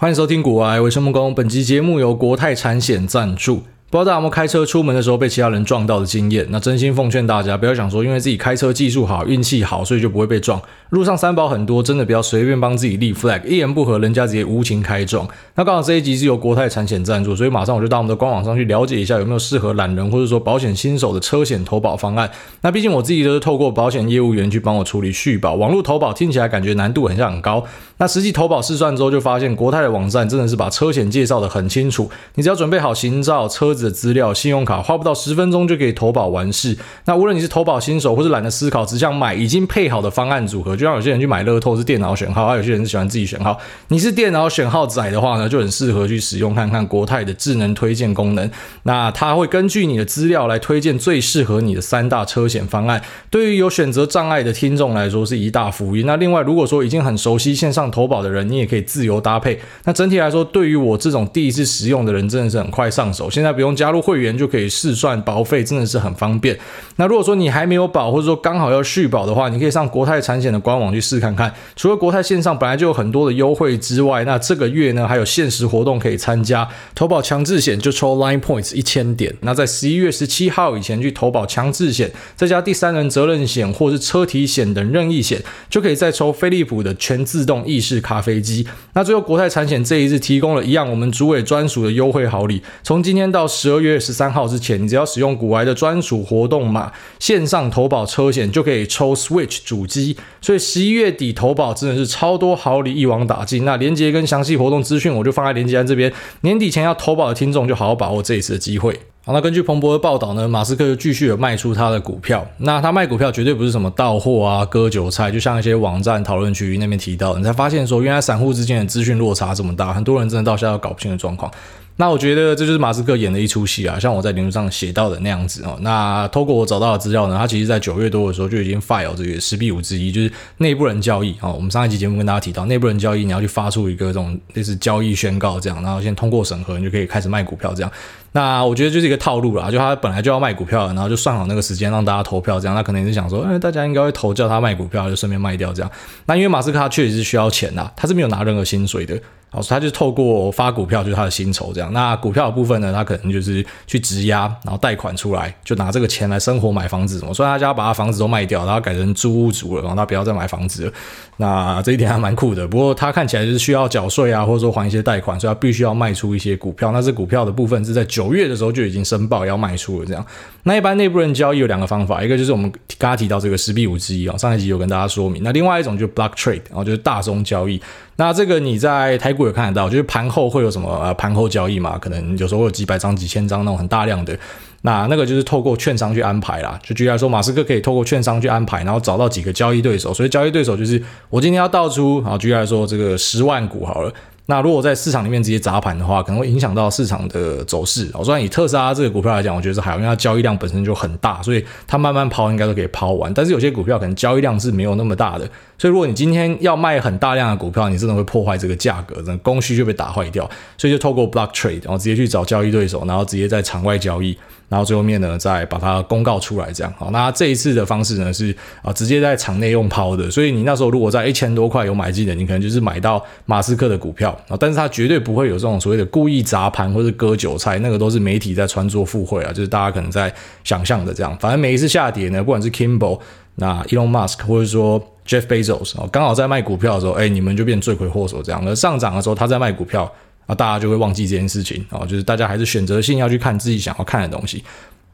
欢迎收听古玩，我是木工。本集节目由国泰产险赞助。不知道大家有没有开车出门的时候被其他人撞到的经验？那真心奉劝大家，不要想说因为自己开车技术好、运气好，所以就不会被撞。路上三宝很多，真的不要随便帮自己立 flag，一言不合人家直接无情开撞。那刚好这一集是由国泰产险赞助，所以马上我就到我们的官网上去了解一下有没有适合懒人或者说保险新手的车险投保方案。那毕竟我自己都是透过保险业务员去帮我处理续保，网络投保听起来感觉难度很像很高。那实际投保试算之后，就发现国泰的网站真的是把车险介绍的很清楚，你只要准备好行照、车的资料、信用卡花不到十分钟就可以投保完事。那无论你是投保新手，或是懒得思考，只想买已经配好的方案组合，就像有些人去买乐透是电脑选号，而有些人是喜欢自己选号。你是电脑选号仔的话呢，就很适合去使用看看国泰的智能推荐功能。那它会根据你的资料来推荐最适合你的三大车险方案。对于有选择障碍的听众来说是一大福音。那另外，如果说已经很熟悉线上投保的人，你也可以自由搭配。那整体来说，对于我这种第一次使用的人，真的是很快上手。现在不用加入会员就可以试算保费，真的是很方便。那如果说你还没有保，或者说刚好要续保的话，你可以上国泰产险的官网去试看看。除了国泰线上本来就有很多的优惠之外，那这个月呢还有限时活动可以参加。投保强制险就抽 Line Points 一千点。那在十一月十七号以前去投保强制险，再加第三人责任险或是车体险等任意险，就可以再抽飞利浦的全自动意式咖啡机。那最后国泰产险这一次提供了一样我们主委专属的优惠好礼，从今天到十二月十三号之前，你只要使用股癌的专属活动码，线上投保车险就可以抽 Switch 主机。所以十一月底投保真的是超多好礼一网打尽。那连接跟详细活动资讯我就放在连接栏这边。年底前要投保的听众就好好把握这一次的机会。好，那根据彭博的报道呢，马斯克就继续有卖出他的股票。那他卖股票绝对不是什么倒货啊、割韭菜，就像一些网站讨论区那边提到，你才发现说原来散户之间的资讯落差这么大，很多人真的到现在都搞不清的状况。那我觉得这就是马斯克演的一出戏啊，像我在脸书上写到的那样子哦。那透过我找到的资料呢，他其实在九月多的时候就已经 file 这个十比五之一，就是内部人交易哦。我们上一集节目跟大家提到，内部人交易你要去发出一个这种类似交易宣告这样，然后先通过审核，你就可以开始卖股票这样。那我觉得就是一个套路啦，就他本来就要卖股票，然后就算好那个时间让大家投票这样，他可能也是想说，哎，大家应该会投叫他卖股票，就顺便卖掉这样。那因为马斯克他确实是需要钱呐，他是没有拿任何薪水的。好，他就透过发股票，就是他的薪酬这样。那股票的部分呢，他可能就是去质押，然后贷款出来，就拿这个钱来生活、买房子什么。所以他家把他房子都卖掉，然后改成租屋族了，然后他不要再买房子了。那这一点还蛮酷的。不过他看起来就是需要缴税啊，或者说还一些贷款，所以他必须要卖出一些股票。那这股票的部分是在九月的时候就已经申报要卖出了这样。那一般内部人交易有两个方法，一个就是我们刚刚提到这个十比五之一啊，上一集有跟大家说明。那另外一种就是 block trade，然后就是大宗交易。那这个你在台股有看得到，就是盘后会有什么呃盘后交易嘛？可能有时候会有几百张、几千张那种很大量的，那那个就是透过券商去安排啦。就举例来说，马斯克可以透过券商去安排，然后找到几个交易对手。所以交易对手就是我今天要倒出，好，举例来说这个十万股好了。那如果在市场里面直接砸盘的话，可能会影响到市场的走势。哦，虽然以特斯拉这个股票来讲，我觉得是还好，因为它交易量本身就很大，所以它慢慢抛应该都可以抛完。但是有些股票可能交易量是没有那么大的，所以如果你今天要卖很大量的股票，你真的会破坏这个价格，那供需就被打坏掉。所以就透过 block trade，然后直接去找交易对手，然后直接在场外交易。然后最后面呢，再把它公告出来，这样好。那这一次的方式呢，是啊，直接在场内用抛的。所以你那时候如果在一千多块有买进的，你可能就是买到马斯克的股票啊。但是它绝对不会有这种所谓的故意砸盘或者割韭菜，那个都是媒体在穿凿附会啊，就是大家可能在想象的这样。反正每一次下跌呢，不管是 Kimball、那 Elon Musk 或者说 Jeff Bezos 哦，刚好在卖股票的时候，哎，你们就变罪魁祸首这样。而上涨的时候，他在卖股票。啊大家就会忘记这件事情哦，就是大家还是选择性要去看自己想要看的东西。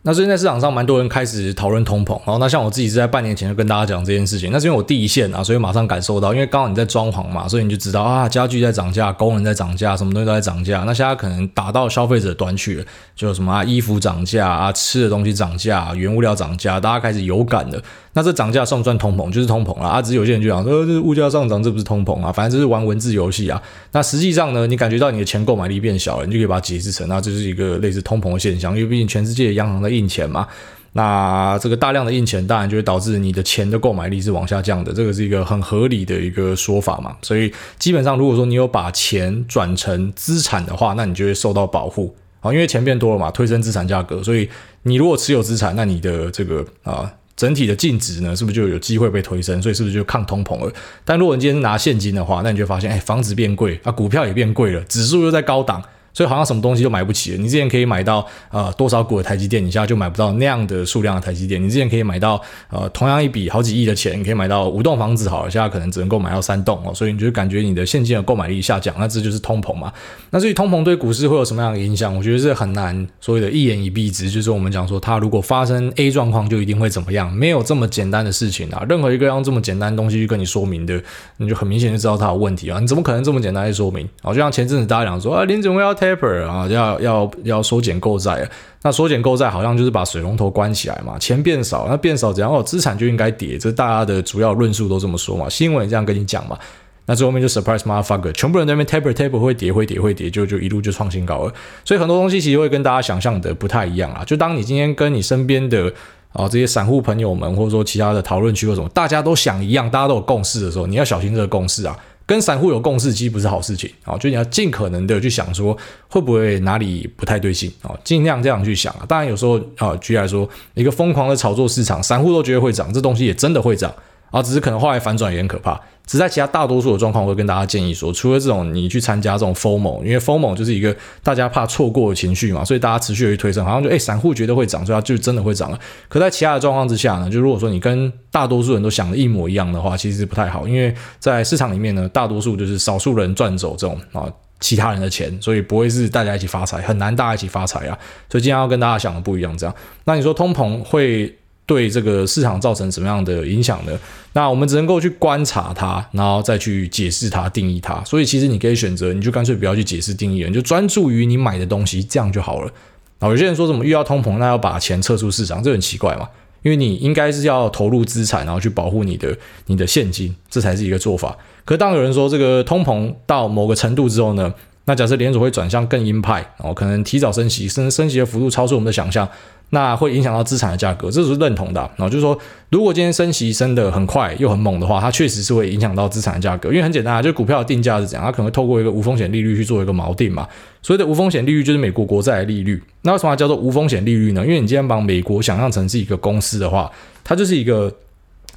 那最近在市场上蛮多人开始讨论通膨，然后那像我自己是在半年前就跟大家讲这件事情，那是因为我第一线啊，所以马上感受到，因为刚好你在装潢嘛，所以你就知道啊，家具在涨价，工人在涨价，什么东西都在涨价。那现在可能打到消费者端去了，就什么，衣服涨价啊，吃的东西涨价，原物料涨价，大家开始有感了。那这涨价算不算通膨？就是通膨了啊！只是有些人就讲说，这物价上涨，这不是通膨啊，反正这是玩文字游戏啊。那实际上呢，你感觉到你的钱购买力变小了，你就可以把它解释成，那这是一个类似通膨的现象，因为毕竟全世界的央行在印钱嘛。那这个大量的印钱，当然就会导致你的钱的购买力是往下降的，这个是一个很合理的一个说法嘛。所以基本上，如果说你有把钱转成资产的话，那你就会受到保护啊，因为钱变多了嘛，推升资产价格。所以你如果持有资产，那你的这个啊。整体的净值呢，是不是就有机会被推升？所以是不是就抗通膨了？但如果你今天拿现金的话，那你就发现，哎，房子变贵啊，股票也变贵了，指数又在高档。所以好像什么东西都买不起了。你之前可以买到呃多少股的台积电，你现在就买不到那样的数量的台积电。你之前可以买到呃同样一笔好几亿的钱，你可以买到五栋房子好了，现在可能只能够买到三栋哦。所以你就感觉你的现金的购买力下降，那这就是通膨嘛。那至于通膨对股市会有什么样的影响？我觉得是很难所谓的一言以蔽之。就是我们讲说，它如果发生 A 状况，就一定会怎么样？没有这么简单的事情啊。任何一个用这么简单的东西去跟你说明的，你就很明显就知道它有问题啊。你怎么可能这么简单去说明？哦，就像前阵子大家讲说啊，联准会要 taper 啊，要。要要缩减购债，那缩减购债好像就是把水龙头关起来嘛，钱变少，那变少怎样？哦，资产就应该跌，这大家的主要论述都这么说嘛，新闻也这样跟你讲嘛。那最后面就 surprise motherfucker，全部人在那边 taper taper 会跌会跌会跌，就就一路就创新高了。所以很多东西其实会跟大家想象的不太一样啊。就当你今天跟你身边的啊这些散户朋友们，或者说其他的讨论区或什么，大家都想一样，大家都有共识的时候，你要小心这个共识啊。跟散户有共识其实不是好事情。啊，就你要尽可能的去想说会不会哪里不太对劲。啊，尽量这样去想啊。当然有时候啊，举例来说，一个疯狂的炒作市场，散户都觉得会涨，这东西也真的会涨。啊，只是可能后来反转也很可怕。只在其他大多数的状况，我会跟大家建议说，除了这种你去参加这种 FOMO，因为 FOMO 就是一个大家怕错过的情绪嘛，所以大家持续的去推升，好像就诶散户觉得会涨，所以它就真的会涨了。可在其他的状况之下呢，就如果说你跟大多数人都想的一模一样的话，其实不太好，因为在市场里面呢，大多数就是少数人赚走这种啊其他人的钱，所以不会是大家一起发财，很难大家一起发财啊。所以今天要跟大家想的不一样，这样。那你说通膨会对这个市场造成什么样的影响呢？那我们只能够去观察它，然后再去解释它、定义它。所以其实你可以选择，你就干脆不要去解释定义了，你就专注于你买的东西，这样就好了。啊，有些人说什么遇到通膨，那要把钱撤出市场，这很奇怪嘛？因为你应该是要投入资产，然后去保护你的你的现金，这才是一个做法。可当有人说这个通膨到某个程度之后呢？那假设联储会转向更鹰派，然后可能提早升息，升升息的幅度超出我们的想象，那会影响到资产的价格，这是认同的。然后就是说，如果今天升息升得很快又很猛的话，它确实是会影响到资产的价格，因为很简单啊，就股票的定价是怎样，它可能会透过一个无风险利率去做一个锚定嘛。所谓的无风险利率就是美国国债的利率。那为什么叫做无风险利率呢？因为你今天把美国想象成是一个公司的话，它就是一个。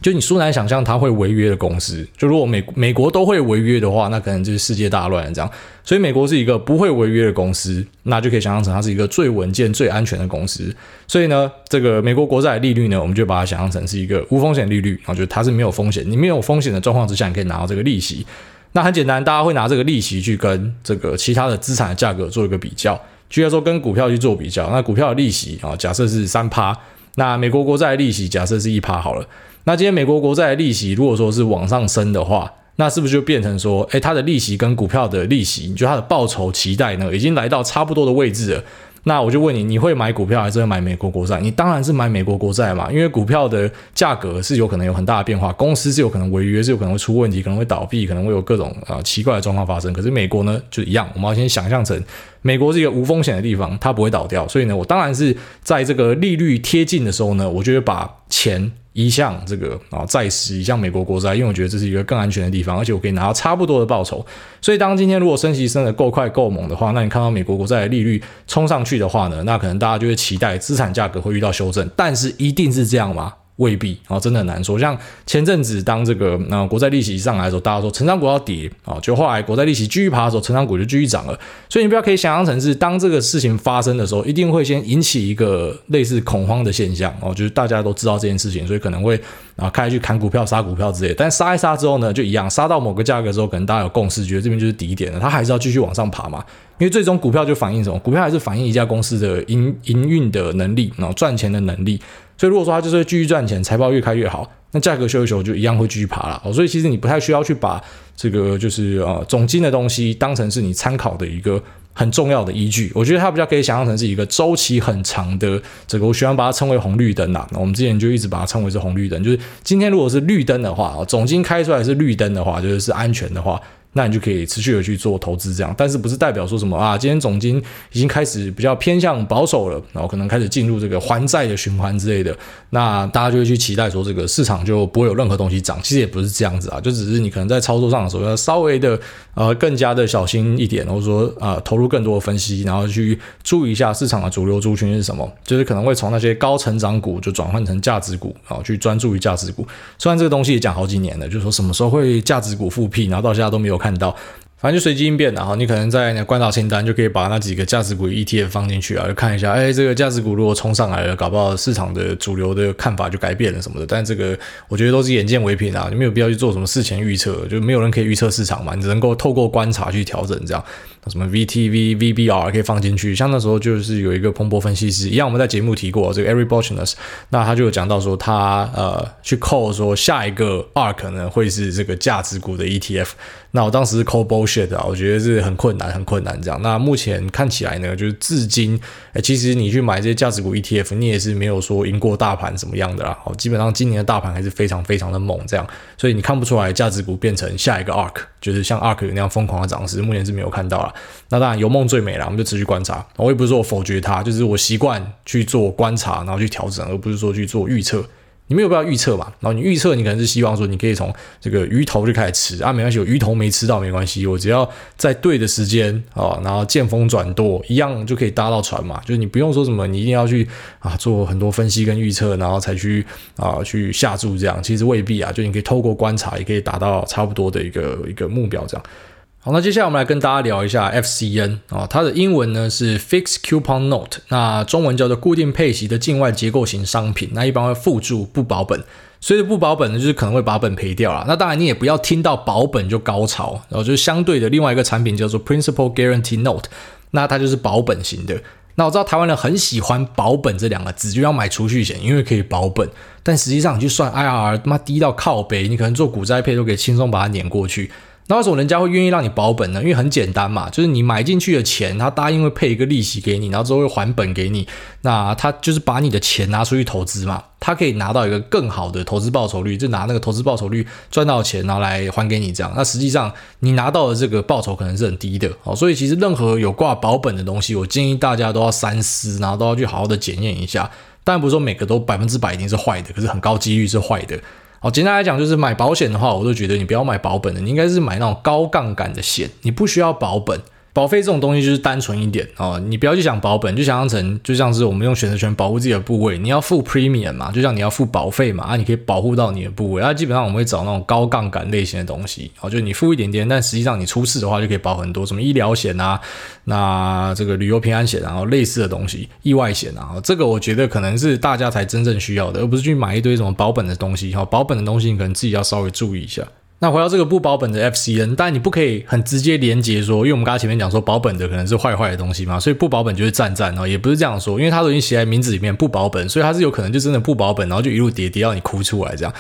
就你说难想象它会违约的公司，就如果美美国都会违约的话，那可能就是世界大乱这样。所以美国是一个不会违约的公司，那就可以想象成它是一个最稳健、最安全的公司。所以呢，这个美国国债利率呢，我们就把它想象成是一个无风险利率，然后就它是没有风险，你没有风险的状况之下，你可以拿到这个利息。那很简单，大家会拿这个利息去跟这个其他的资产的价格做一个比较，就要说跟股票去做比较。那股票的利息啊，假设是三趴，那美国国债利息假设是一趴好了。那今天美国国债的利息如果说是往上升的话，那是不是就变成说，诶，它的利息跟股票的利息，你觉得它的报酬期待呢，已经来到差不多的位置了？那我就问你，你会买股票还是会买美国国债？你当然是买美国国债嘛，因为股票的价格是有可能有很大的变化，公司是有可能违约，是有可能会出问题，可能会倒闭，可能会有各种啊、呃、奇怪的状况发生。可是美国呢，就一样，我们要先想象成美国是一个无风险的地方，它不会倒掉。所以呢，我当然是在这个利率贴近的时候呢，我就会把钱。一项这个啊债市，移向美国国债，因为我觉得这是一个更安全的地方，而且我可以拿到差不多的报酬。所以当今天如果升息升的够快够猛的话，那你看到美国国债的利率冲上去的话呢，那可能大家就会期待资产价格会遇到修正，但是一定是这样吗？未必啊、哦，真的很难说。像前阵子当这个那、国债利息上来的时候，大家说成长股要跌啊、哦，就后来国债利息继续爬的时候，成长股就继续涨了。所以你不要可以想象成是当这个事情发生的时候，一定会先引起一个类似恐慌的现象哦，就是大家都知道这件事情，所以可能会啊开始去砍股票、杀股票之类的。但杀一杀之后呢，就一样，杀到某个价格之后，可能大家有共识，觉得这边就是底点了，它还是要继续往上爬嘛。因为最终股票就反映什么？股票还是反映一家公司的营营运的能力，然后赚钱的能力。所以如果说它就是继续赚钱，财报越开越好，那价格修一修就一样会继续爬了。所以其实你不太需要去把这个就是呃总金的东西当成是你参考的一个很重要的依据。我觉得它比较可以想象成是一个周期很长的这个，我喜欢把它称为红绿灯呐。那我们之前就一直把它称为是红绿灯，就是今天如果是绿灯的话，总经开出来是绿灯的话，就是是安全的话。那你就可以持续的去做投资，这样。但是不是代表说什么啊？今天总金已经开始比较偏向保守了，然后可能开始进入这个还债的循环之类的，那大家就会去期待说这个市场就不会有任何东西涨。其实也不是这样子啊，就只是你可能在操作上的时候要稍微的呃更加的小心一点，或者说啊、呃、投入更多的分析，然后去注意一下市场的主流族群是什么，就是可能会从那些高成长股就转换成价值股，然后去专注于价值股。虽然这个东西也讲好几年了，就是说什么时候会价值股复辟，然后到现在都没有看到。反正就随机应变，然后你可能在你的观察清单就可以把那几个价值股 ETF 放进去啊，就看一下，哎，这个价值股如果冲上来了，搞不好市场的主流的看法就改变了什么的。但这个我觉得都是眼见为凭啊，就没有必要去做什么事前预测，就没有人可以预测市场嘛，你只能够透过观察去调整这样。什么 VTV、VBR 可以放进去，像那时候就是有一个彭博分析师一样，我们在节目提过这个 Eric Balchunas，那他就有讲到说他呃去 call 说下一个 ARK 可能会是这个价值股的 ETF，那我当时是 call bullshit 啊，我觉得是很困难很困难这样。那目前看起来呢，就是至今，哎，其实你去买这些价值股 ETF，你也是没有说赢过大盘什么样的啦。哦，基本上今年的大盘还是非常非常的猛这样，所以你看不出来价值股变成下一个 ARK，就是像 ARK 那样疯狂的涨势，目前是没有看到啦。那当然有梦最美了，我们就持续观察。我也不是说我否决它，就是我习惯去做观察，然后去调整，而不是说去做预测。你没有必要预测嘛？然后你预测，你可能是希望说你可以从这个鱼头就开始吃啊，没关系，有鱼头没吃到没关系，我只要在对的时间啊，然后见风转舵，一样就可以搭到船嘛。就是你不用说什么，你一定要去啊做很多分析跟预测，然后才去啊去下注这样，其实未必啊。就你可以透过观察，也可以达到差不多的一个一个目标这样。好，那接下来我们来跟大家聊一下 FCN 啊，它的英文呢是 Fixed Coupon Note，那中文叫做固定配息的境外结构型商品，那一般会附注不保本，所以不保本呢就是可能会把本赔掉了。那当然你也不要听到保本就高潮，然后就是相对的另外一个产品叫做 Principal Guarantee Note，那它就是保本型的。那我知道台湾人很喜欢保本这两个字，就要买储蓄险，因为可以保本，但实际上你去算 IRR，他妈低到靠北，你可能做股债配都可以轻松把它碾过去。那为什么人家会愿意让你保本呢？因为很简单嘛，就是你买进去的钱，他答应会配一个利息给你，然后之后会还本给你。那他就是把你的钱拿出去投资嘛，他可以拿到一个更好的投资报酬率，就拿那个投资报酬率赚到钱，然后来还给你这样。那实际上你拿到的这个报酬可能是很低的哦。所以其实任何有挂保本的东西，我建议大家都要三思，然后都要去好好的检验一下。当然不是说每个都百分之百一定是坏的，可是很高几率是坏的。好，简单来讲，就是买保险的话，我都觉得你不要买保本的，你应该是买那种高杠杆的险，你不需要保本。保费这种东西就是单纯一点哦，你不要去想保本，就想象成就像是我们用选择权保护自己的部位，你要付 premium 嘛，就像你要付保费嘛，啊，你可以保护到你的部位，啊，基本上我们会找那种高杠杆类型的东西，哦，就你付一点点，但实际上你出事的话就可以保很多，什么医疗险啊，那这个旅游平安险，然后类似的东西，意外险啊，这个我觉得可能是大家才真正需要的，而不是去买一堆什么保本的东西，哈，保本的东西你可能自己要稍微注意一下。那回到这个不保本的 FCN，当然你不可以很直接连接说，因为我们刚才前面讲说保本的可能是坏坏的东西嘛，所以不保本就是赞赞哦，也不是这样说，因为它都已经写在名字里面不保本，所以它是有可能就真的不保本，然后就一路跌跌到你哭出来这样。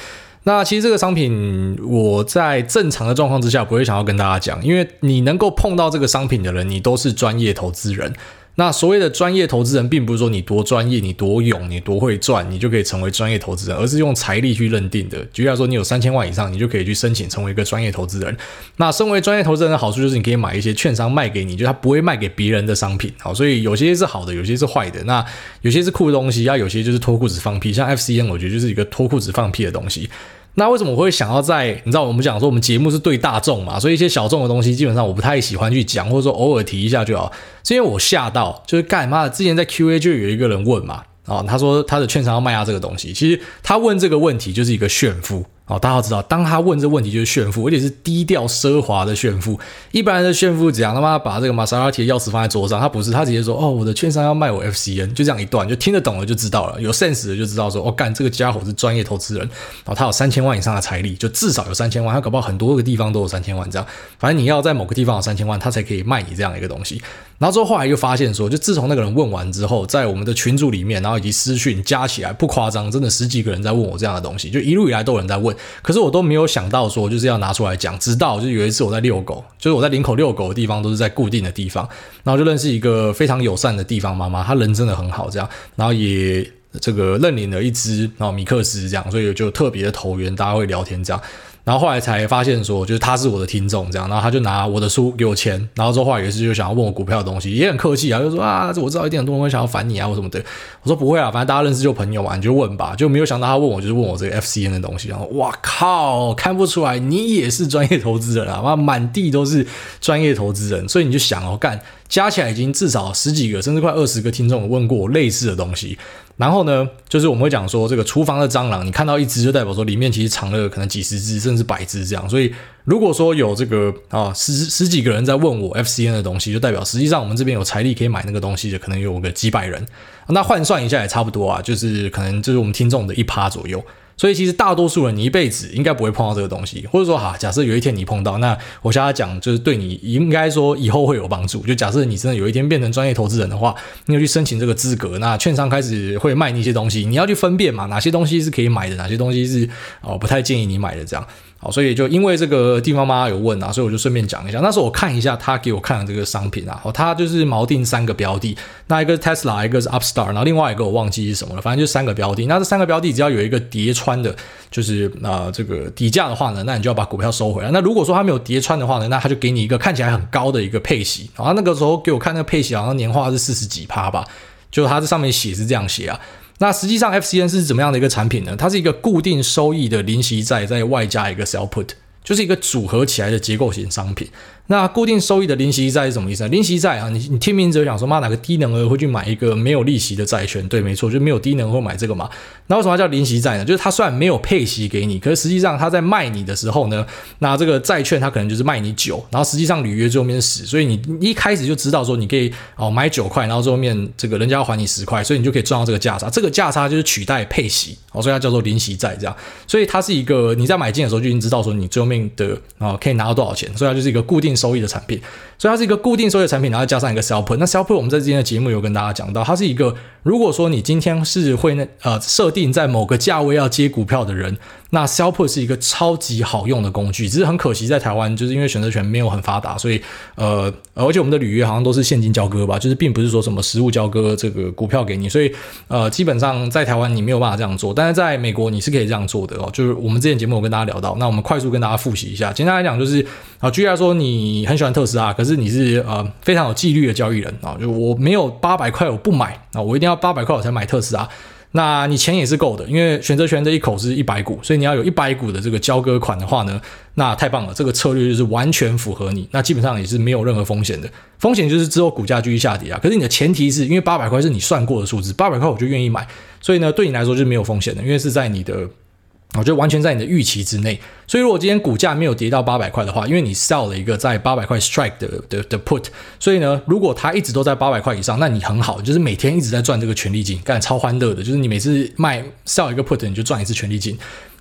那其实这个商品我在正常的状况之下不会想要跟大家讲，因为你能够碰到这个商品的人，你都是专业投资人。那所谓的专业投资人，并不是说你多专业、你多勇、你多会赚，你就可以成为专业投资人，而是用财力去认定的。举例来说，你有三千万以上，你就可以去申请成为一个专业投资人。那身为专业投资人的好处就是，你可以买一些券商卖给你，就他不会卖给别人的商品。好，所以有些是好的，有些是坏的。那有些是酷的东西，啊，有些就是脱裤子放屁。像 FCN，我觉得就是一个脱裤子放屁的东西。那为什么我会想要在你知道我们讲说我们节目是对大众嘛，所以一些小众的东西基本上我不太喜欢去讲，或者说偶尔提一下就好。是因为我吓到，就是干嘛？之前在 Q&A 就有一个人问嘛，啊，他说他的券商要卖他这个东西，其实他问这个问题就是一个炫富。哦，大家要知道，当他问这问题就是炫富，而且是低调奢华的炫富。一般的炫富怎样？他妈把这个玛莎拉蒂的钥匙放在桌上，他不是，他直接说：“哦，我的券商要卖我 FCN。”就这样一段，就听得懂了就知道了，有 sense 的就知道说：“哦，干这个家伙是专业投资人。”然后他有三千万以上的财力，就至少有三千万，他搞不好很多个地方都有三千万这样。反正你要在某个地方有三千万，他才可以卖你这样一个东西。然后之后后来又发现说，就自从那个人问完之后，在我们的群组里面，然后以及私讯加起来不夸张，真的十几个人在问我这样的东西，就一路以来都有人在问，可是我都没有想到说就是要拿出来讲。直到就有一次我在遛狗，就是我在林口遛狗的地方都是在固定的地方，然后就认识一个非常友善的地方妈妈，她人真的很好，这样，然后也这个认领了一只然后米克斯这样，所以就特别的投缘，大家会聊天这样。然后后来才发现说，就是他是我的听众这样，然后他就拿我的书给我签，然后之后后来也是就想要问我股票的东西，也很客气啊，就说啊，我知道一定很多人会想要烦你啊或什么的，我说不会啊，反正大家认识就朋友嘛，你就问吧，就没有想到他问我就是问我这个 FCN 的东西，然后哇靠，看不出来你也是专业投资人啊，妈满地都是专业投资人，所以你就想哦干。加起来已经至少十几个，甚至快二十个听众问过我类似的东西。然后呢，就是我们会讲说，这个厨房的蟑螂，你看到一只就代表说里面其实藏了可能几十只，甚至百只这样。所以如果说有这个啊十十几个人在问我 FCN 的东西，就代表实际上我们这边有财力可以买那个东西的，可能有个几百人。那换算一下也差不多啊，就是可能就是我们听众的一趴左右。所以其实大多数人你一辈子应该不会碰到这个东西，或者说哈，假设有一天你碰到，那我现在讲就是对你应该说以后会有帮助。就假设你真的有一天变成专业投资人的话，你要去申请这个资格，那券商开始会卖那些东西，你要去分辨嘛，哪些东西是可以买的，哪些东西是哦不太建议你买的这样。好，所以就因为这个地方妈妈有问啊，所以我就顺便讲一下。那时候我看一下他给我看的这个商品啊，哦，他就是锚定三个标的，那一个是 Tesla，一个是 Upstart，然后另外一个我忘记是什么了，反正就三个标的。那这三个标的只要有一个叠穿的，就是啊、呃、这个底价的话呢，那你就要把股票收回来。那如果说它没有叠穿的话呢，那他就给你一个看起来很高的一个配息。然后那个时候给我看那个配息好像年化是四十几趴吧，就它这上面写是这样写啊。那实际上 FCN 是怎么样的一个产品呢？它是一个固定收益的零息债，再外加一个 sell put，就是一个组合起来的结构型商品。那固定收益的领息债是什么意思呢？领息债啊，你你听名字就想说，妈，哪个低能儿会去买一个没有利息的债券？对，没错，就没有低能会买 这个嘛。那为什么叫领息债呢？就是它虽然没有配息给你，可是实际上它在卖你的时候呢，那这个债券它可能就是卖你九，然后实际上履约最后面是十，所以你一开始就知道说你可以哦买九块，然后最后面这个人家要还你十块，所以你就可以赚到这个价差。这个价差就是取代配息，哦，所以它叫做领息债这样。所以它是一个你在买进的时候就已经知道说你最后面的啊可以拿到多少钱，所以它就是一个固定收益的产品。所以它是一个固定收益产品，然后加上一个 sell put。那 sell put 我们在之前的节目有跟大家讲到，它是一个如果说你今天是会那呃设定在某个价位要接股票的人。那 sell put 是一个超级好用的工具，只是很可惜在台湾，就是因为选择权没有很发达，所以呃，而且我们的履约好像都是现金交割吧，就是并不是说什么实物交割这个股票给你，所以呃，基本上在台湾你没有办法这样做，但是在美国你是可以这样做的哦。就是我们之前节目有跟大家聊到，那我们快速跟大家复习一下，简单来讲就是啊，举例来说，你很喜欢特斯拉，可是是你是呃非常有纪律的交易人啊，就我没有八百块我不买啊，我一定要八百块我才买特斯拉。那你钱也是够的，因为选择权这一口是一百股，所以你要有一百股的这个交割款的话呢，那太棒了，这个策略就是完全符合你，那基本上也是没有任何风险的，风险就是之后股价继续下跌啊。可是你的前提是因为八百块是你算过的数字，八百块我就愿意买，所以呢，对你来说就是没有风险的，因为是在你的。我觉得完全在你的预期之内，所以如果今天股价没有跌到八百块的话，因为你 sell 了一个在八百块 strike 的的的 put，所以呢，如果它一直都在八百块以上，那你很好，就是每天一直在赚这个权利金，干超欢乐的，就是你每次卖 sell 一个 put，你就赚一次权利金。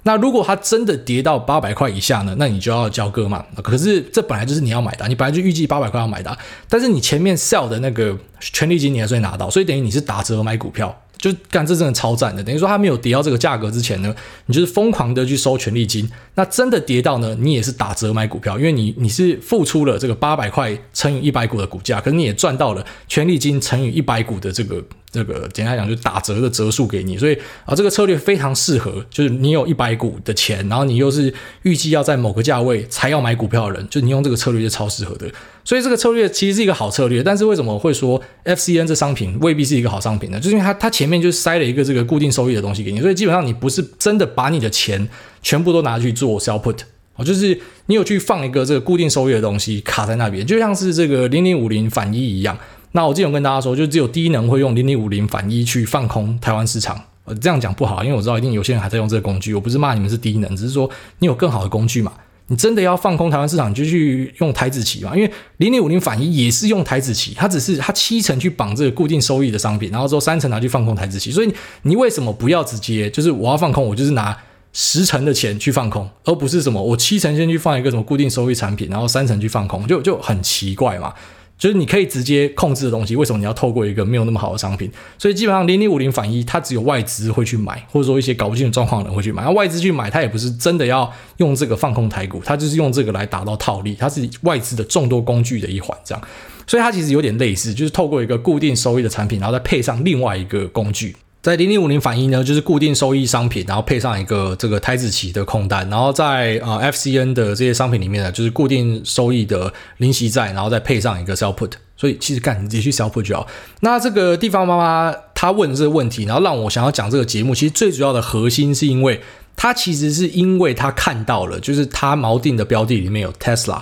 那如果它真的跌到八百块以下呢，那你就要交割嘛。可是这本来就是你要买的，你本来就预计八百块要买的，但是你前面 sell 的那个权利金你还是拿到，所以等于你是打折买股票。就干这真的超赞的，等于说它没有跌到这个价格之前呢，你就是疯狂的去收权利金。那真的跌到呢，你也是打折买股票，因为你你是付出了这个八百块乘以一百股的股价，可是你也赚到了权利金乘以一百股的这个。这个简单来讲，就是打折的折数给你，所以啊，这个策略非常适合，就是你有一百股的钱，然后你又是预计要在某个价位才要买股票的人，就你用这个策略就超适合的。所以这个策略其实是一个好策略，但是为什么会说 FCN 这商品未必是一个好商品呢？就是因为它它前面就塞了一个这个固定收益的东西给你，所以基本上你不是真的把你的钱全部都拿去做 sell put 哦，就是你有去放一个这个固定收益的东西卡在那边，就像是这个零零五零反一一样。那我之前跟大家说，就只有低能会用零零五零反一去放空台湾市场。呃，这样讲不好，因为我知道一定有些人还在用这个工具。我不是骂你们是低能，只是说你有更好的工具嘛。你真的要放空台湾市场，你就去用台指期嘛。因为零零五零反一也是用台指期，它只是它七成去绑这个固定收益的商品，然后之后三成拿去放空台指期。所以你为什么不要直接就是我要放空，我就是拿十成的钱去放空，而不是什么我七成先去放一个什么固定收益产品，然后三成去放空，就就很奇怪嘛。就是你可以直接控制的东西，为什么你要透过一个没有那么好的商品？所以基本上零零五零反一，它只有外资会去买，或者说一些搞不清楚状况的人会去买。那外资去买，它也不是真的要用这个放空台股，它就是用这个来达到套利，它是外资的众多工具的一环，这样。所以它其实有点类似，就是透过一个固定收益的产品，然后再配上另外一个工具。在零零五零反一呢，就是固定收益商品，然后配上一个这个台子期的空单，然后在呃 FCN 的这些商品里面呢，就是固定收益的领息债，然后再配上一个 sell put。所以其实干你直接去 sell put 就好。那这个地方妈妈她问这个问题，然后让我想要讲这个节目，其实最主要的核心是因为她其实是因为她看到了，就是她锚定的标的里面有 Tesla，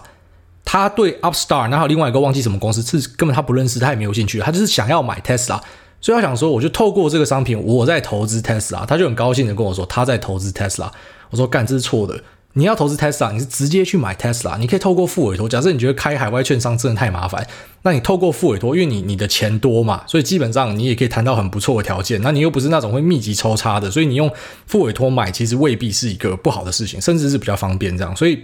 她对 Upstar，然后另外一个忘记什么公司，是根本她不认识，她也没有兴趣，她就是想要买 Tesla。所以他想说，我就透过这个商品，我在投资 Tesla，他就很高兴的跟我说他在投资 Tesla。我说干，这是错的，你要投资 Tesla，你是直接去买 Tesla，你可以透过副委托。假设你觉得开海外券商真的太麻烦，那你透过副委托，因为你你的钱多嘛，所以基本上你也可以谈到很不错的条件。那你又不是那种会密集抽插的，所以你用副委托买其实未必是一个不好的事情，甚至是比较方便这样。所以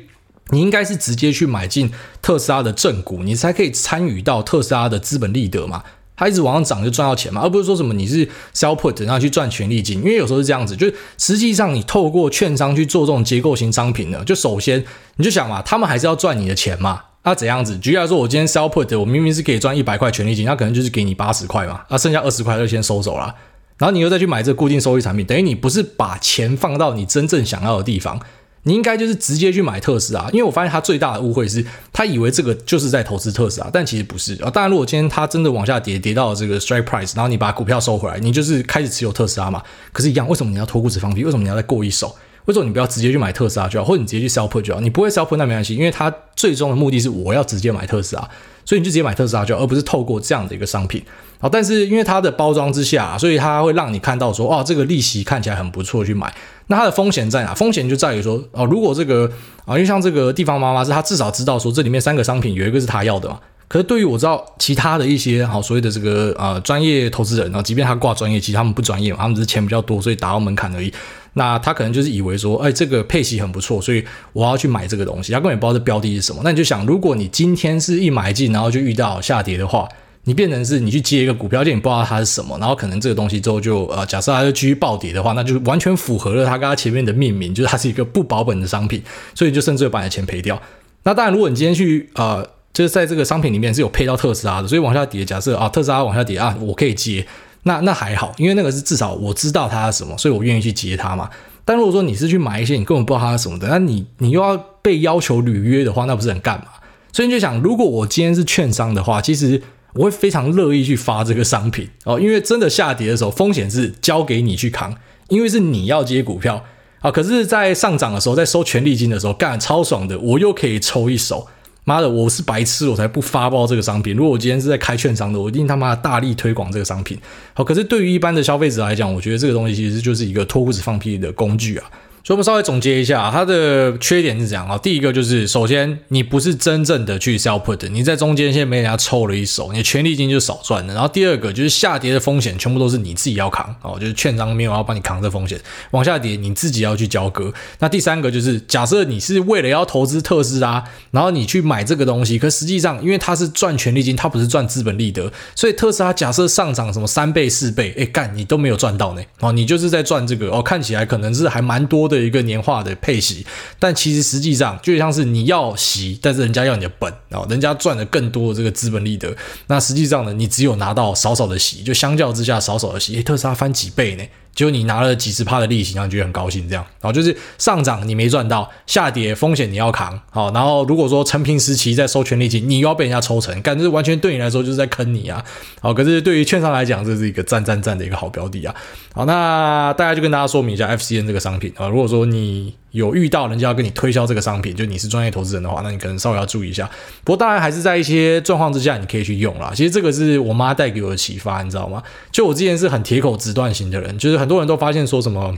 你应该是直接去买进特斯拉的正股，你才可以参与到特斯拉的资本利得嘛。它一直往上涨就赚到钱嘛，而不是说什么你是 sell put 然后去赚权利金，因为有时候是这样子，就是实际上你透过券商去做这种结构型商品呢，就首先你就想嘛，他们还是要赚你的钱嘛，那、怎样子？举例来说，我今天 sell put，我明明是可以赚一百块权利金，那可能就是给你八十块嘛，那、剩下二十块就先收走了，然后你又再去买这个固定收益产品，等于你不是把钱放到你真正想要的地方。你应该就是直接去买特斯拉，因为我发现他最大的误会是，他以为这个就是在投资特斯拉，但其实不是啊。当然，如果今天它真的往下跌，跌到了这个 strike price，然后你把股票收回来，你就是开始持有特斯拉嘛。可是，一样，为什么你要脱裤子放屁？为什么你要再过一手？为什么你不要直接去买特斯拉就好，或者你直接去 sell put 就好？你不会 sell put 那没关系，因为它最终的目的是我要直接买特斯拉，所以你就直接买特斯拉就好，而不是透过这样的一个商品。好，但是因为它的包装之下，所以它会让你看到说，哦，这个利息看起来很不错，去买。那它的风险在哪？风险就在于说，哦，如果这个啊，因为像这个地方妈妈是她至少知道说这里面三个商品有一个是她要的嘛。可是对于我知道其他的一些好所谓的这个呃专业投资人啊，即便他挂专业，其实他们不专业，他们只是钱比较多，所以达到门槛而已。那他可能就是以为说，哎，这个配息很不错，所以我要去买这个东西。他根本也不知道这标的是什么。那你就想，如果你今天是一买进，然后就遇到下跌的话。你变成是你去接一个股票，而且你不知道它是什么，然后可能这个东西之后就呃，假设它就继续暴跌的话，那就完全符合了它刚刚前面的命名，就是它是一个不保本的商品，所以就甚至会把你的钱赔掉。那当然，如果你今天去呃，就是在这个商品里面是有配到特斯拉的，所以往下跌，假设啊特斯拉往下跌啊，我可以接，那那还好，因为那个是至少我知道它是什么，所以我愿意去接它嘛。但如果说你是去买一些你根本不知道它是什么的，那你你又要被要求履约的话，那不是很干嘛？所以你就想，如果我今天是券商的话，其实。我会非常乐意去发这个商品哦，因为真的下跌的时候，风险是交给你去扛，因为是你要接股票啊。可是，在上涨的时候，在收权利金的时候，干超爽的，我又可以抽一手。妈的，我是白痴，我才不发包这个商品。如果我今天是在开券商的，我一定他妈大力推广这个商品。好，可是对于一般的消费者来讲，我觉得这个东西其实就是一个脱裤子放屁的工具啊。所以我们稍微总结一下，它的缺点是这样啊。第一个就是，首先你不是真正的去 sell put，你在中间先被人家抽了一手，你的权利金就少赚了。然后第二个就是下跌的风险全部都是你自己要扛哦，就是券商没有要帮你扛这风险，往下跌你自己要去交割。那第三个就是，假设你是为了要投资特斯拉，然后你去买这个东西，可实际上因为它是赚权利金，它不是赚资本利得，所以特斯拉假设上涨什么三倍四倍，哎干你都没有赚到呢哦，你就是在赚这个哦，看起来可能是还蛮多的。一个年化的配息，但其实实际上就像是你要息，但是人家要你的本啊，人家赚的更多的这个资本利得，那实际上呢，你只有拿到少少的息，就相较之下少少的息，诶，特斯拉翻几倍呢？就你拿了几十趴的利息，然后你觉得很高兴，这样，然后就是上涨你没赚到，下跌风险你要扛，好，然后如果说成平时期在收权利金，你又要被人家抽成，感觉完全对你来说就是在坑你啊，好，可是对于券商来讲，这是一个赞赞赞的一个好标的啊，好，那大家就跟大家说明一下 FCN 这个商品啊，如果说你有遇到人家要跟你推销这个商品，就你是专业投资人的话，那你可能稍微要注意一下，不过当然还是在一些状况之下你可以去用啦，其实这个是我妈带给我的启发，你知道吗？就我之前是很铁口直断型的人，就是。很多人都发现说什么，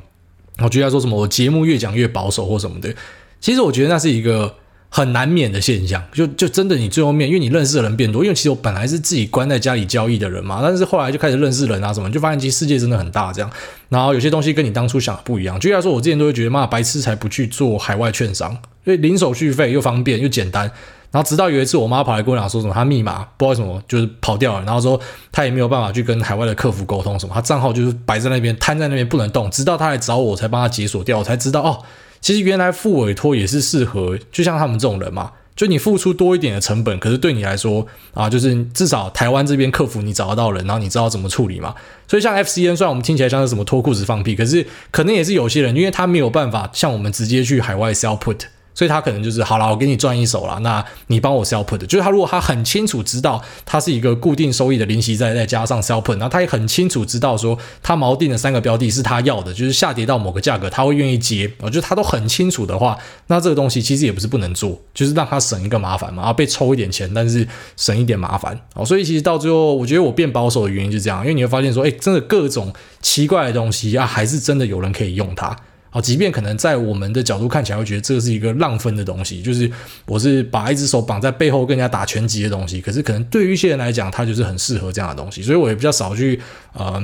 我觉得说什么，我节目越讲越保守或什么的。其实我觉得那是一个很难免的现象。就就真的你最后面，因为你认识的人变多，因为其实我本来是自己关在家里交易的人嘛，但是后来就开始认识人啊什么，就发现其实世界真的很大这样。然后有些东西跟你当初想的不一样。就像说，我之前都会觉得妈白痴才不去做海外券商，因为零手续费又方便又简单。然后直到有一次，我妈跑来跟我讲说什么，她密码不知道什么就是跑掉了，然后说她也没有办法去跟海外的客服沟通什么，她账号就是摆在那边瘫在那边不能动，直到她来找我才帮她解锁掉，我才知道哦，其实原来副委托也是适合，就像他们这种人嘛，就你付出多一点的成本，可是对你来说啊，就是至少台湾这边客服你找得到人，然后你知道怎么处理嘛。所以像 FCN，虽然我们听起来像是什么脱裤子放屁，可是可能也是有些人，因为他没有办法像我们直接去海外 sell put。所以他可能就是好了，我给你赚一手了，那你帮我 sell put，就是他如果他很清楚知道他是一个固定收益的零息债，再加上 sell put，然后他也很清楚知道说他锚定的三个标的是他要的，就是下跌到某个价格他会愿意接，我觉得他都很清楚的话，那这个东西其实也不是不能做，就是让他省一个麻烦嘛，啊被抽一点钱，但是省一点麻烦哦。所以其实到最后，我觉得我变保守的原因就是这样，因为你会发现说，哎，真的各种奇怪的东西啊，还是真的有人可以用它。哦，即便可能在我们的角度看起来会觉得这是一个浪费的东西，就是我是把一只手绑在背后更加打拳击的东西，可是可能对于一些人来讲，他就是很适合这样的东西，所以我也比较少去呃。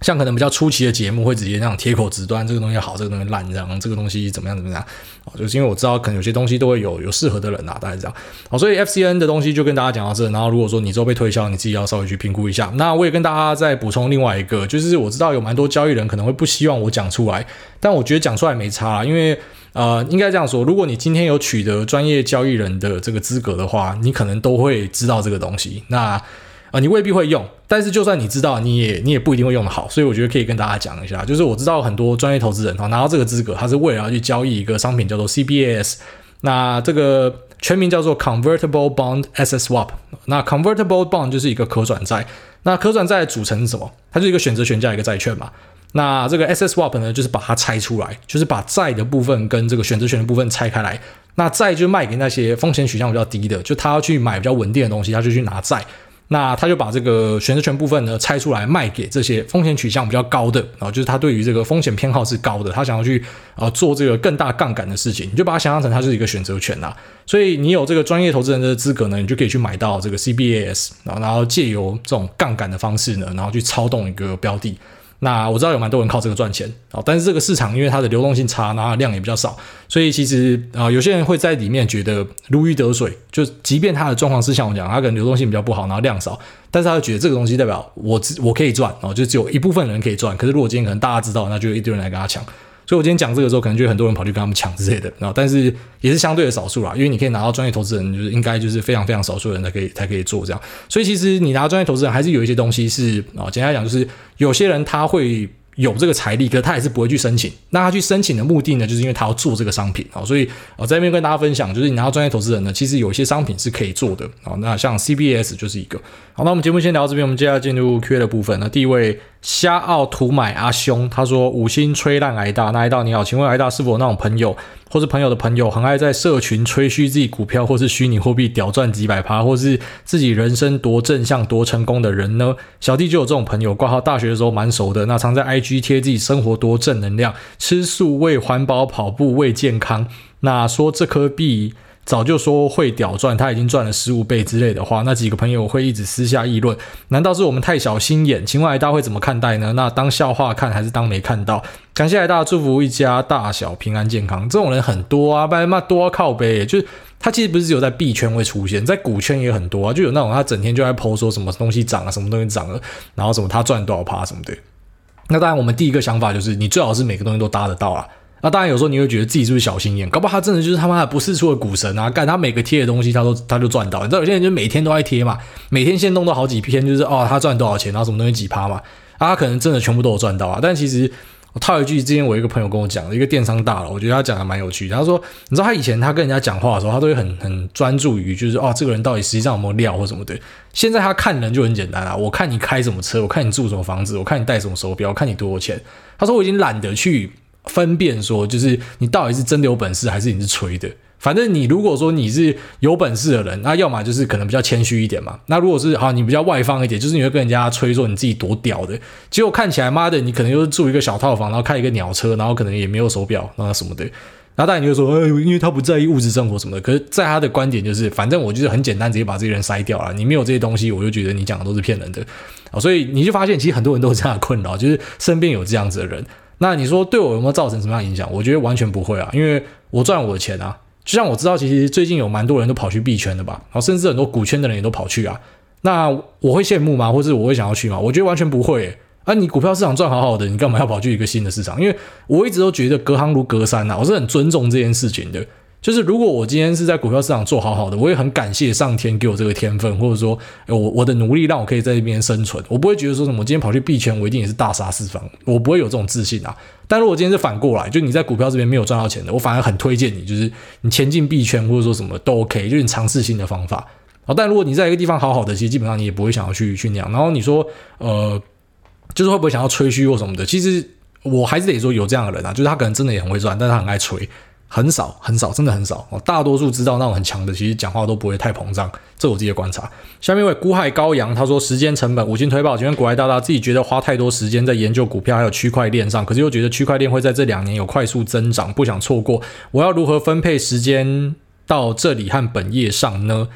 像可能比较初期的节目会直接那样铁口直断，这个东西好，这个东西烂，这样这个东西怎么样怎么样？哦，就是因为我知道可能有些东西都会有有适合的人啊，大概这样。好，所以 FCN 的东西就跟大家讲到这。然后如果说你之后被推销，你自己要稍微去评估一下。那我也跟大家再补充另外一个，就是我知道有蛮多交易人可能会不希望我讲出来，但我觉得讲出来没差，因为呃，应该这样说，如果你今天有取得专业交易人的这个资格的话，你可能都会知道这个东西。那啊、你未必会用，但是就算你知道，你也你也不一定会用得好，所以我觉得可以跟大家讲一下，就是我知道很多专业投资人哈拿到这个资格，他是为了要去交易一个商品叫做 CBAS，那这个全名叫做 Convertible Bond Asset Swap，那 Convertible Bond 就是一个可转债，那可转债的组成是什么？它就是一个选择权加一个债券嘛，那这个 Asset Swap 呢，就是把它拆出来，就是把债的部分跟这个选择权的部分拆开来，那债就卖给那些风险取向比较低的，就他要去买比较稳定的东西，他就去拿债。那他就把这个选择权部分呢拆出来卖给这些风险取向比较高的，然后就是他对于这个风险偏好是高的，他想要去呃做这个更大杠杆的事情，你就把它想象成它是一个选择权啦。所以你有这个专业投资人的资格呢，你就可以去买到这个 CBAS，然后然后借由这种杠杆的方式呢，然后去操纵一个标的。那我知道有蛮多人靠这个赚钱啊，但是这个市场因为它的流动性差，然后量也比较少，所以其实啊、有些人会在里面觉得如鱼得水，就即便它的状况是像我讲，它可能流动性比较不好，然后量少，但是他就觉得这个东西代表我我可以赚哦，就只有一部分人可以赚，可是如果今天可能大家知道，那就一堆人来跟他抢。所以，我今天讲这个时候，可能就有很多人跑去跟他们抢之类的，然后，但是也是相对的少数啦，因为你可以拿到专业投资人，就是应该就是非常非常少数人才可以才可以做这样。所以，其实你拿到专业投资人，还是有一些东西是啊，简单来讲，就是有些人他会。有这个财力，可他也是不会去申请。那他去申请的目的呢，就是因为他要做这个商品啊。所以我在这边跟大家分享，就是你拿到专业投资人呢，其实有一些商品是可以做的啊。那像 CBS 就是一个。好，那我们节目先聊到这边，我们接下来进入 Q&A 的部分。那第一位。虾奥图买阿兄，他说五星吹烂挨大，那挨大你好，请问挨大是否有那种朋友，或是朋友的朋友，很爱在社群吹嘘自己股票或是虚拟货币屌赚几百趴，或是自己人生多正向多成功的人呢？小弟就有这种朋友，挂号大学的时候蛮熟的，那常在 IG 贴自己生活多正能量，吃素为环保跑步为健康，那说这颗币。早就说会屌赚，他已经赚了十五倍之类的话，那几个朋友会一直私下议论，难道是我们太小心眼？请问挨大会怎么看待呢？那当笑话看还是当没看到？感谢挨大，祝福一家大小平安健康。这种人很多啊，不然嘛多靠背，就是他其实不是只有在币圈会出现，在股圈也很多啊，就有那种他整天就在 po 说什么东西涨了，什么东西涨了，然后什么他赚多少趴什么的。那当然，我们第一个想法就是，你最好是每个东西都搭得到啊。那当然，有时候你会觉得自己是不是小心眼，搞不好他真的就是他妈的不是出的股神啊！干他每个贴的东西，他都他就赚到。你知道有些人就每天都爱贴嘛，每天先弄都好几篇，就是哦他赚多少钱，然后什么东西几趴嘛，啊他可能真的全部都有赚到啊。但其实我套一句，之前我一个朋友跟我讲的，一个电商大佬，我觉得他讲的蛮有趣的。他说，你知道他以前他跟人家讲话的时候，他都会很很专注于就是哦这个人到底实际上有没有料或什么的。现在他看人就很简单啊，我看你开什么车，我看你住什么房子，我看你戴什么手表，我看你多少钱。他说我已经懒得去。分辨说，就是你到底是真的有本事，还是你是吹的？反正你如果说你是有本事的人，那要么就是可能比较谦虚一点嘛。那如果是好，你比较外放一点，就是你会跟人家吹说你自己多屌的。结果看起来妈的，你可能又是住一个小套房，然后开一个鸟车，然后可能也没有手表，然后什么的。然后当然你就说，哎，因为他不在意物质生活什么的。可是，在他的观点就是，反正我就是很简单，直接把这些人筛掉了。你没有这些东西，我就觉得你讲的都是骗人的。所以你就发现，其实很多人都有这样的困扰，就是身边有这样子的人。那你说对我有没有造成什么样的影响？我觉得完全不会啊，因为我赚我的钱啊。就像我知道，其实最近有蛮多人都跑去币圈的吧，然后甚至很多股圈的人也都跑去啊。那我会羡慕吗？或者我会想要去吗？我觉得完全不会。啊，你股票市场赚好好的，你干嘛要跑去一个新的市场？因为我一直都觉得隔行如隔山呐，我是很尊重这件事情的。就是如果我今天是在股票市场做好好的，我也很感谢上天给我这个天分，或者说我我的努力让我可以在这边生存，我不会觉得说什么今天跑去币圈，我一定也是大杀四方，我不会有这种自信啊。但如果今天是反过来，就你在股票这边没有赚到钱的，我反而很推荐你，就是你前进币圈或者说什么都 OK，就是你尝试新的方法。好，但如果你在一个地方好好的，其实基本上你也不会想要去去那样。然后你说呃，就是会不会想要吹嘘或什么的？其实我还是得说有这样的人啊，就是他可能真的也很会赚，但是他很爱吹。很少很少，真的很少哦。大多数知道那种很强的，其实讲话都不会太膨胀，这我自己的观察。下面一位孤海高阳，他说时间成本五星推报，请问股海大大自己觉得花太多时间在研究股票还有区块链上，可是又觉得区块链会在这两年有快速增长，不想错过。我要如何分配时间到这里和本业上呢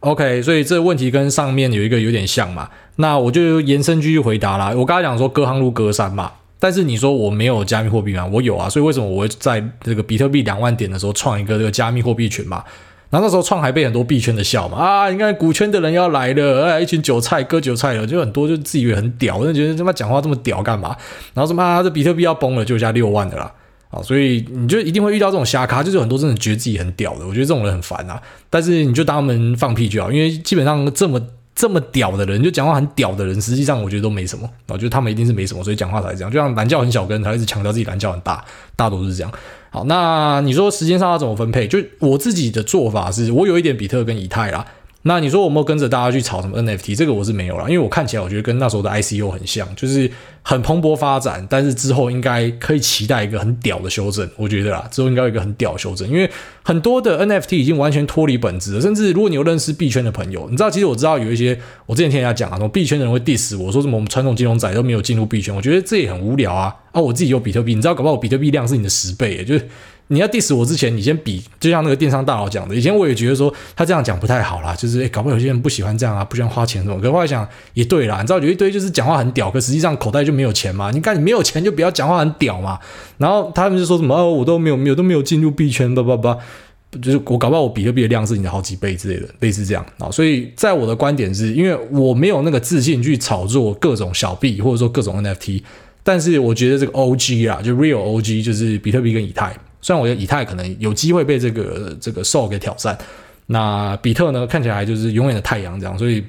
？OK，所以这个问题跟上面有一个有点像嘛，那我就延伸继续回答啦。我刚才讲说隔行如隔山嘛。但是你说我没有加密货币吗？我有啊，所以为什么我会在这个比特币两万点的时候创一个这个加密货币群嘛？然后那时候创还被很多币圈的笑嘛啊！你看股圈的人要来了，哎，一群韭菜割韭菜了，就很多就自以为很屌，就觉得他妈讲话这么屌干嘛？然后什么啊，这比特币要崩了，就加六万的啦啊！所以你就一定会遇到这种瞎咖，就是很多真的觉得自己很屌的，我觉得这种人很烦啊。但是你就当他们放屁就好，因为基本上这么。这么屌的人，就讲话很屌的人，实际上我觉得都没什么。我觉得他们一定是没什么，所以讲话才这样。就像蓝教很小跟，他一直强调自己蓝教很大，大多是这样。好，那你说时间上要怎么分配？就我自己的做法是，我有一点比特跟以太啦。那你说我没有跟着大家去炒什么 NFT？这个我是没有啦，因为我看起来我觉得跟那时候的 ICO 很像，就是很蓬勃发展，但是之后应该可以期待一个很屌的修正，我觉得啦，之后应该有一个很屌的修正，因为很多的 NFT 已经完全脱离本质了，甚至如果你有认识币圈的朋友，你知道，其实我知道有一些，我之前听人家讲啊，什么币圈的人会 diss 我说什么我们传统金融仔都没有进入币圈，我觉得这也很无聊啊，啊，我自己有比特币，你知道，搞不好我比特币量是你的十倍，就是。你要 diss 我之前，你先比，就像那个电商大佬讲的，以前我也觉得说他这样讲不太好啦，就是诶，搞不好有些人不喜欢这样啊，不喜欢花钱什么。可后来想也对啦，你知道有一堆就是讲话很屌，可实际上口袋就没有钱嘛。你看你没有钱就不要讲话很屌嘛。然后他们就说什么哦，我都没有没有都没有进入币圈，叭叭叭，就是我搞不好我比特币的量是你的好几倍之类的，类似这样啊。所以在我的观点是因为我没有那个自信去炒作各种小币或者说各种 NFT，但是我觉得这个 OG 啊，就 Real OG 就是比特币跟以太。虽然我觉得以太可能有机会被这个这个 Sol 给挑战，那比特呢，看起来就是永远的太阳这样，所以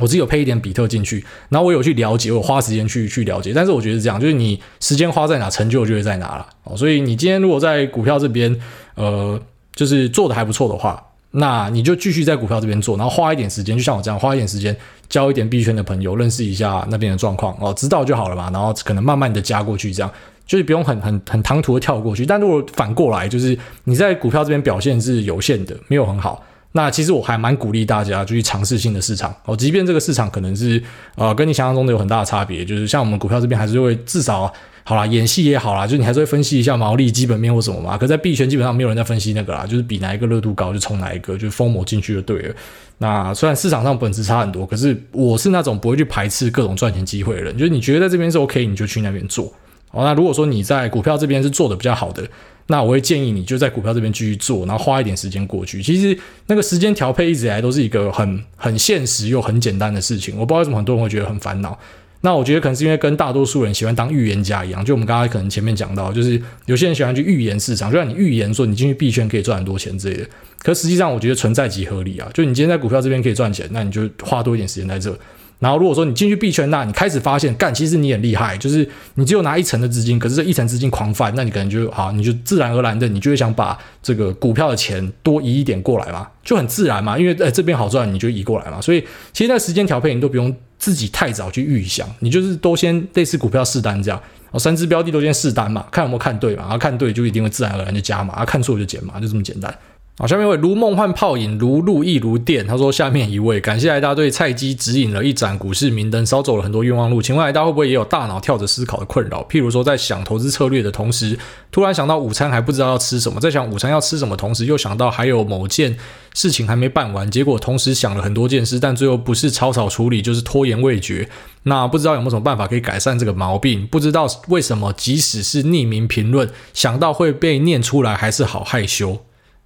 我自己有配一点比特进去，然后我有去了解，我花时间去去了解，但是我觉得是这样，就是你时间花在哪，成就就会在哪了。所以你今天如果在股票这边，呃，就是做的还不错的话，那你就继续在股票这边做，然后花一点时间，就像我这样花一点时间交一点币圈的朋友，认识一下那边的状况哦，知道就好了嘛，然后可能慢慢的加过去这样。就是不用很很很唐突的跳过去，但如果反过来，就是你在股票这边表现是有限的，没有很好，那其实我还蛮鼓励大家就去尝试新的市场哦，即便这个市场可能是呃跟你想象中的有很大的差别，就是像我们股票这边还是会至少好啦，演戏也好啦，就是你还是会分析一下毛利、基本面或什么嘛。可在币圈基本上没有人在分析那个啦，就是比哪一个热度高就冲哪一个，就疯魔进去就对了。那虽然市场上本质差很多，可是我是那种不会去排斥各种赚钱机会的人，就是你觉得在这边是 OK，你就去那边做。哦，那如果说你在股票这边是做的比较好的，那我会建议你就在股票这边继续做，然后花一点时间过去。其实那个时间调配一直以来都是一个很很现实又很简单的事情。我不知道为什么很多人会觉得很烦恼。那我觉得可能是因为跟大多数人喜欢当预言家一样，就我们刚才可能前面讲到，就是有些人喜欢去预言市场，就像你预言说你进去币圈可以赚很多钱之类的。可实际上我觉得存在即合理啊，就你今天在股票这边可以赚钱，那你就花多一点时间在这。然后如果说你进去币圈，那你开始发现，干，其实你很厉害，就是你只有拿一层的资金，可是这一层资金狂翻，那你可能就好，你就自然而然的，你就会想把这个股票的钱多移一点过来嘛，就很自然嘛，因为呃这边好赚，你就移过来嘛。所以其实在时间调配，你都不用自己太早去预想，你就是都先类似股票试单这样，哦，三只标的都先试单嘛，看有没有看对嘛，然后看对就一定会自然而然就加嘛，看错就减嘛，就这么简单。好，下面一位如梦幻泡影，如露亦如电。他说：“下面一位，感谢艾大对菜鸡指引了一盏股市明灯，少走了很多冤枉路。请问艾大会不会也有大脑跳着思考的困扰？譬如说，在想投资策略的同时，突然想到午餐还不知道要吃什么，在想午餐要吃什么同时，又想到还有某件事情还没办完，结果同时想了很多件事，但最后不是草草处理，就是拖延未决。那不知道有没有什么办法可以改善这个毛病？不知道为什么，即使是匿名评论，想到会被念出来，还是好害羞。”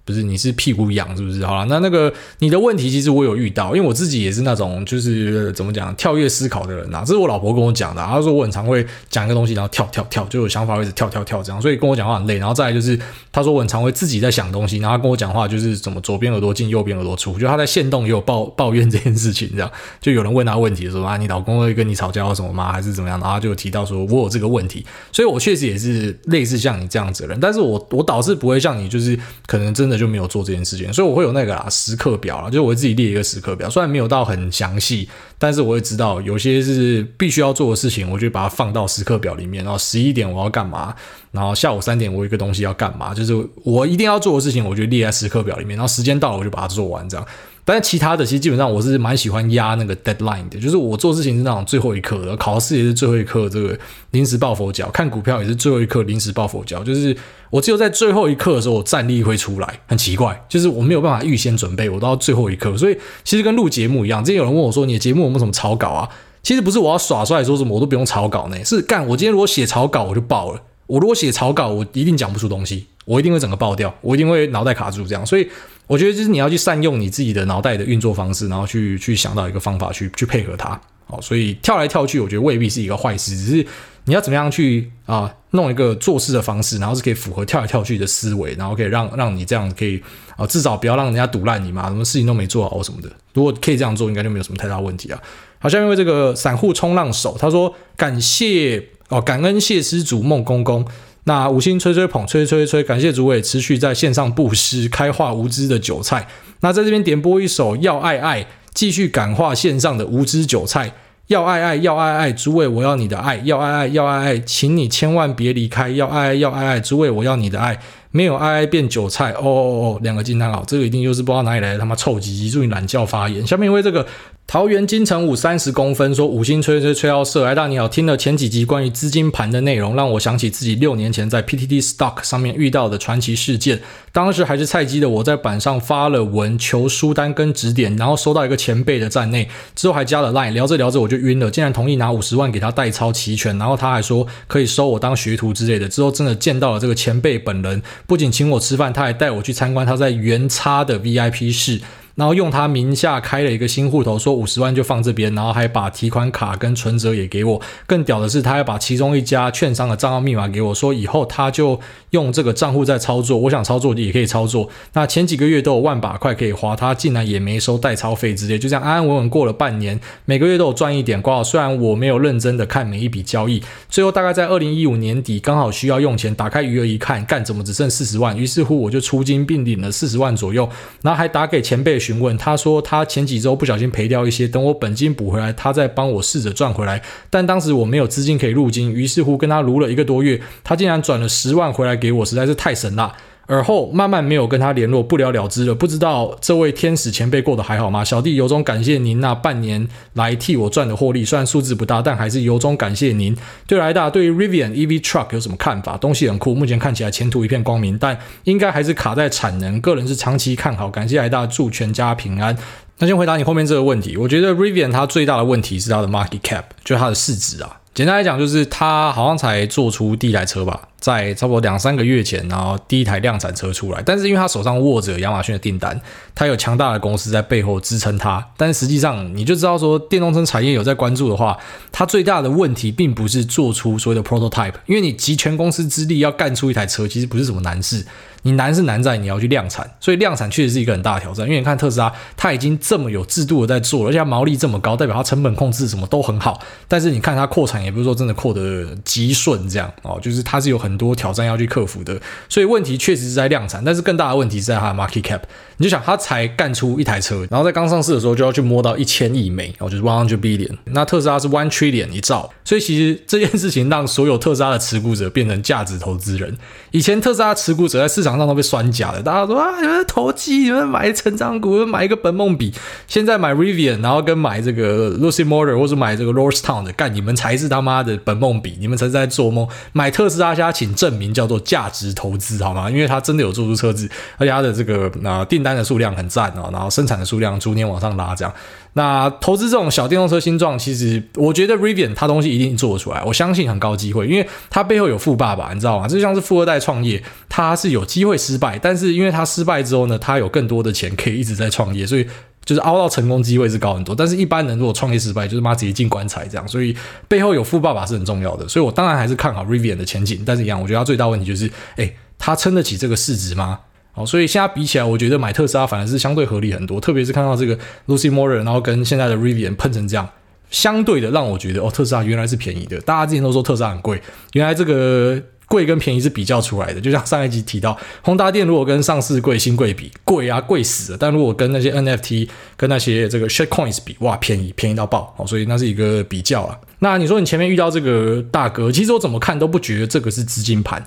不是，你是屁股痒是不是？好了，那那个你的问题其实我有遇到，因为我自己也是那种就是怎么讲跳跃思考的人呐、啊。这是我老婆跟我讲的、她说我很常会讲一个东西，然后跳跳跳，就有想法会一直跳跳跳这样，所以跟我讲话很累。然后再来就是，她说我很常会自己在想东西，然后她跟我讲话就是怎么左边耳朵进右边耳朵出，就她在现动也有抱抱怨这件事情，这样就有人问她问题的时候啊，你老公会跟你吵架或什么吗？还是怎么样？然后就有提到说我有这个问题，所以我确实也是类似像你这样子的人，但是我我倒是不会像你，就是可能真的就没有做这件事情。所以我会有那个啊时刻表啊，就是我会自己列一个时刻表，虽然没有到很详细，但是我会知道有些是必须要做的事情，我就把它放到时刻表里面。然后十一点我要干嘛，然后下午三点我有一个东西要干嘛，就是我一定要做的事情，我就列在时刻表里面。然后时间到了我就把它做完，这样。但是其他的其实基本上我是蛮喜欢压那个 deadline 的，就是我做事情是那种最后一刻的，考试也是最后一刻，这个临时抱佛脚，看股票也是最后一刻临时抱佛脚，就是我只有在最后一刻的时候我战力会出来，很奇怪，就是我没有办法预先准备，我到最后一刻，所以其实跟录节目一样，之前有人问我说，你的节目有没有什么草稿啊？其实不是我要耍帅说什么我都不用草稿呢，是干我今天如果写草稿我就爆了，我如果写草稿我一定讲不出东西，我一定会整个爆掉，我一定会脑袋卡住这样，所以。我觉得就是你要去善用你自己的脑袋的运作方式，然后去去想到一个方法去去配合它。哦，所以跳来跳去，我觉得未必是一个坏事，只是你要怎么样去啊弄一个做事的方式，然后是可以符合跳来跳去的思维，然后可以让让你这样可以啊至少不要让人家堵烂你嘛，什么事情都没做好什么的。如果可以这样做，应该就没有什么太大问题啊。好，下面为这个散户冲浪手，他说感谢哦，感恩谢施主孟公公。那五星吹吹捧，吹吹吹，感谢主委持续在线上布施，开化无知的韭菜。那在这边点播一首要爱爱，继续感化线上的无知韭菜。要爱爱，要爱爱，主委我要你的爱，要爱爱，要爱爱，请你千万别离开。要爱爱，要爱爱，主委我要你的爱。没有爱爱变韭菜，哦哦哦，两个惊叹号，这个一定又是不知道哪里来的他妈臭鸡鸡，祝你懒觉发言。下面因为这个。桃园金城武三十公分说五星吹吹吹到射，哎大你好，听了前几集关于资金盘的内容，让我想起自己六年前在 PTT Stock 上面遇到的传奇事件。当时还是菜鸡的我在板上发了文求书单跟指点，然后收到一个前辈的站内，之后还加了 Line，聊着聊着我就晕了，竟然同意拿五十万给他代操齐全，然后他还说可以收我当学徒之类的。之后真的见到了这个前辈本人，不仅请我吃饭，他还带我去参观他在元差的 VIP 室。然后用他名下开了一个新户头，说五十万就放这边，然后还把提款卡跟存折也给我。更屌的是，他还把其中一家券商的账号密码给我，说以后他就用这个账户在操作，我想操作也可以操作。那前几个月都有万把块可以花，他竟然也没收代操费之类，就这样安安稳稳过了半年，每个月都有赚一点。挂号虽然我没有认真的看每一笔交易，最后大概在二零一五年底刚好需要用钱，打开余额一看，干怎么只剩四十万？于是乎我就出金并领了四十万左右，然后还打给前辈。询问他说，他前几周不小心赔掉一些，等我本金补回来，他再帮我试着赚回来。但当时我没有资金可以入金，于是乎跟他撸了一个多月，他竟然转了十万回来给我，实在是太神了。而后慢慢没有跟他联络，不了了之了。不知道这位天使前辈过得还好吗？小弟由衷感谢您那半年来替我赚的获利，虽然数字不大，但还是由衷感谢您。对来大，对于 Rivian EV Truck 有什么看法？东西很酷，目前看起来前途一片光明，但应该还是卡在产能。个人是长期看好，感谢来大，祝全家平安。那先回答你后面这个问题，我觉得 Rivian 它最大的问题是它的 market cap，就它的市值啊。简单来讲，就是它好像才做出第一台车吧。在差不多两三个月前，然后第一台量产车出来，但是因为他手上握着亚马逊的订单，他有强大的公司在背后支撑他。但实际上，你就知道说，电动车产业有在关注的话，它最大的问题并不是做出所谓的 prototype，因为你集全公司之力要干出一台车，其实不是什么难事。你难是难在你要去量产，所以量产确实是一个很大的挑战。因为你看特斯拉，它已经这么有制度的在做，而且它毛利这么高，代表它成本控制什么都很好。但是你看它扩产，也不是说真的扩得极顺这样哦，就是它是有很很多挑战要去克服的。所以问题确实是在量产，但是更大的问题是在它的 market cap。你就想，它才干出一台车，然后在刚上市的时候就要去摸到一千亿美，哦，就是 one hundred billion。那特斯拉是 one trillion 一兆，所以其实这件事情让所有特斯拉的持股者变成价值投资人。以前特斯拉持股者在市场上都被酸假的，大家说啊，你们投机，你们买成长股，买一个本梦比，现在买 Rivian，然后跟买这个 Lucid Motor 或者买这个 Lordstown 的，干你们才是他妈的本梦比，你们才是在做梦。买特斯拉，现在请证明叫做价值投资，好吗？因为他真的有做出车子，而且他的这个呃订单的数量很赞哦，然后生产的数量逐年往上拉，这样。那投资这种小电动车新创，其实我觉得 Rivian 他东西一定做得出来，我相信很高机会，因为他背后有富爸爸，你知道吗？就像是富二代创业，他是有机会失败，但是因为他失败之后呢，他有更多的钱可以一直在创业，所以就是熬到成功机会是高很多。但是一般人如果创业失败，就是妈直接进棺材这样，所以背后有富爸爸是很重要的。所以我当然还是看好 Rivian 的前景，但是一样，我觉得它最大问题就是，哎，它撑得起这个市值吗？好，所以现在比起来，我觉得买特斯拉反而是相对合理很多。特别是看到这个 Lucy Moore，然后跟现在的 Rivian 喷成这样，相对的让我觉得哦，特斯拉原来是便宜的。大家之前都说特斯拉很贵，原来这个贵跟便宜是比较出来的。就像上一集提到，宏达电如果跟上市贵新贵比，贵啊贵死了。但如果跟那些 NFT 跟那些这个 Shitcoins 比，哇，便宜便宜到爆。好，所以那是一个比较啊。那你说你前面遇到这个大哥，其实我怎么看都不觉得这个是资金盘。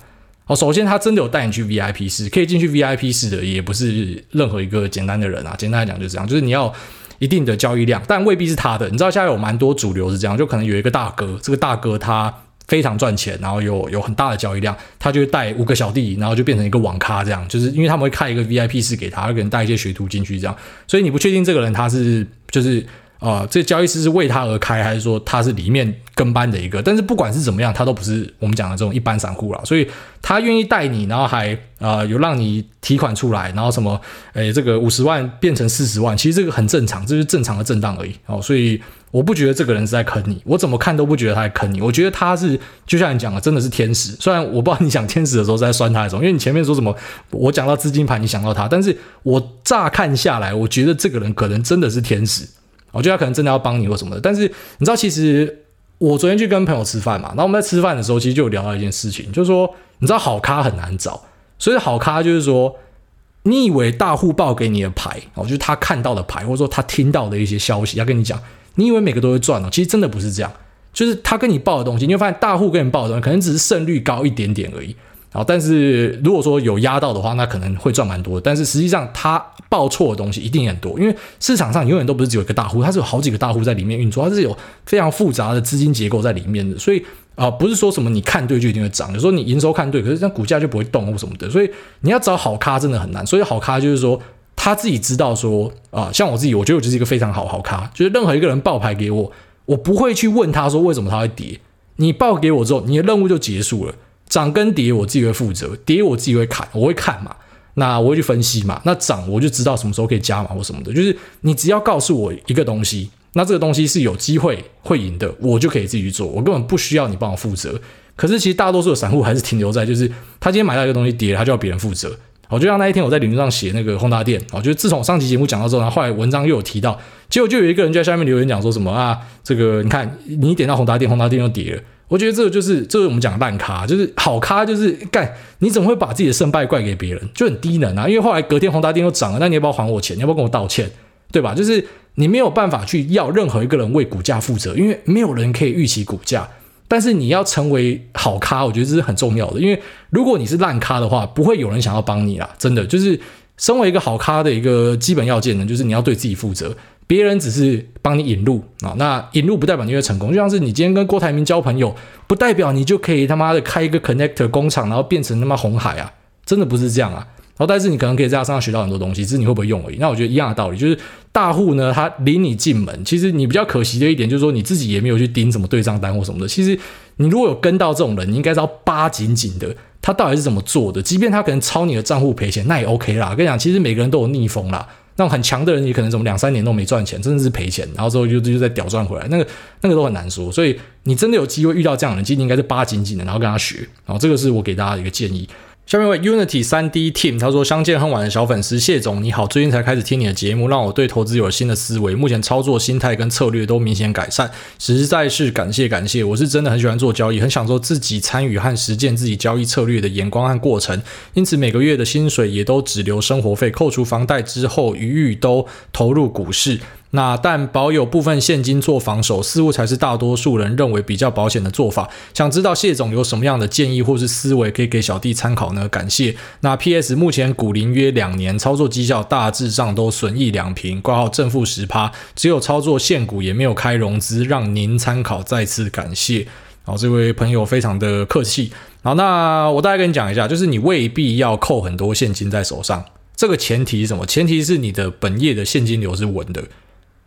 哦，首先他真的有带你去 VIP 室，可以进去 VIP 室的，也不是任何一个简单的人啊。简单来讲就是这样，就是你要一定的交易量，但未必是他的。你知道现在有蛮多主流是这样，就可能有一个大哥，这个大哥他非常赚钱，然后有有很大的交易量，他就带五个小弟，然后就变成一个网咖这样，就是因为他们会开一个 VIP 室给他，他可能带一些学徒进去这样，所以你不确定这个人他是就是。啊、这交易师是为他而开，还是说他是里面跟班的一个？但是不管是怎么样，他都不是我们讲的这种一般散户啦。所以他愿意带你，然后还啊、有让你提款出来，然后什么，诶这个五十万变成四十万，其实这个很正常，这是正常的震荡而已。哦，所以我不觉得这个人是在坑你，我怎么看都不觉得他在坑你。我觉得他是就像你讲的，真的是天使。虽然我不知道你讲天使的时候在酸他的时候，因为你前面说什么，我讲到资金盘，你想到他，但是我乍看下来，我觉得这个人可能真的是天使。我觉得他可能真的要帮你或什么的，但是你知道，其实我昨天去跟朋友吃饭嘛，然后我们在吃饭的时候，其实就有聊到一件事情，就是说，你知道好咖很难找，所以好咖就是说，你以为大户报给你的牌，哦，就是他看到的牌，或者说他听到的一些消息，要跟你讲，你以为每个都会赚哦，其实真的不是这样，就是他跟你报的东西，你会发现大户跟你报的东西，可能只是胜率高一点点而已。啊，但是如果说有压到的话，那可能会赚蛮多。但是实际上，他报错的东西一定很多，因为市场上永远都不是只有一个大户，它是有好几个大户在里面运作，它是有非常复杂的资金结构在里面的。所以啊、不是说什么你看对就一定会涨，有时候你营收看对，可是像股价就不会动或什么的。所以你要找好咖真的很难。所以好咖就是说他自己知道说啊、像我自己，我觉得我就是一个非常好好咖，就是任何一个人报牌给我，我不会去问他说为什么他会跌，你报给我之后，你的任务就结束了。涨跟跌我自己会负责，跌我自己会看，我会看嘛，那我会去分析嘛，那涨我就知道什么时候可以加嘛或什么的，就是你只要告诉我一个东西，那这个东西是有机会会赢的，我就可以自己去做，我根本不需要你帮我负责。可是其实大多数的散户还是停留在就是他今天买到一个东西跌，他就要别人负责。我就像那一天我在领域上写那个宏达电，我觉得自从上期节目讲到之后，然后后来文章又有提到，结果就有一个人就在下面留言讲说什么啊，这个你看你点到宏达电，宏达电又跌了。我觉得这个就是，这是我们讲烂咖，就是好咖，就是干，你怎么会把自己的胜败怪给别人，就很低能啊！因为后来隔天宏达电又涨了，那你要不要还我钱？你要不要跟我道歉？对吧？就是你没有办法去要任何一个人为股价负责，因为没有人可以预期股价。但是你要成为好咖，我觉得这是很重要的，因为如果你是烂咖的话，不会有人想要帮你啦。真的，就是身为一个好咖的一个基本要件呢，就是你要对自己负责。别人只是帮你引路啊，那引路不代表你会成功。就像是你今天跟郭台铭交朋友，不代表你就可以他妈的开一个 connector 工厂，然后变成他妈红海啊，真的不是这样啊。然后但是你可能可以在他身上学到很多东西，只是你会不会用而已。那我觉得一样的道理，就是大户呢，他领你进门，其实你比较可惜的一点就是说你自己也没有去盯什么对账单或什么的。其实你如果有跟到这种人，你应该是要扒紧紧的，他到底是怎么做的。即便他可能抄你的账户赔钱，那也 OK 啦。我跟你讲，其实每个人都有逆风啦。那种很强的人，你可能怎么两三年都没赚钱，真的是赔钱，然后之后又又再屌赚回来，那个那个都很难说。所以你真的有机会遇到这样的人，其实你应该是扒紧紧的，然后跟他学。然后这个是我给大家一个建议。下面一位 Unity 3D Team，他说：“相见恨晚的小粉丝谢总你好，最近才开始听你的节目，让我对投资有了新的思维，目前操作心态跟策略都明显改善，实在是感谢感谢。我是真的很喜欢做交易，很享受自己参与和实践自己交易策略的眼光和过程，因此每个月的薪水也都只留生活费，扣除房贷之后，余裕都投入股市。”那但保有部分现金做防守，似乎才是大多数人认为比较保险的做法。想知道谢总有什么样的建议或是思维可以给小弟参考呢？感谢。那 PS 目前股龄约两年，操作绩效大致上都损益两平，挂号正负十趴，只有操作现股也没有开融资，让您参考。再次感谢。好，这位朋友非常的客气。好，那我大概跟你讲一下，就是你未必要扣很多现金在手上。这个前提是什么？前提是你的本业的现金流是稳的。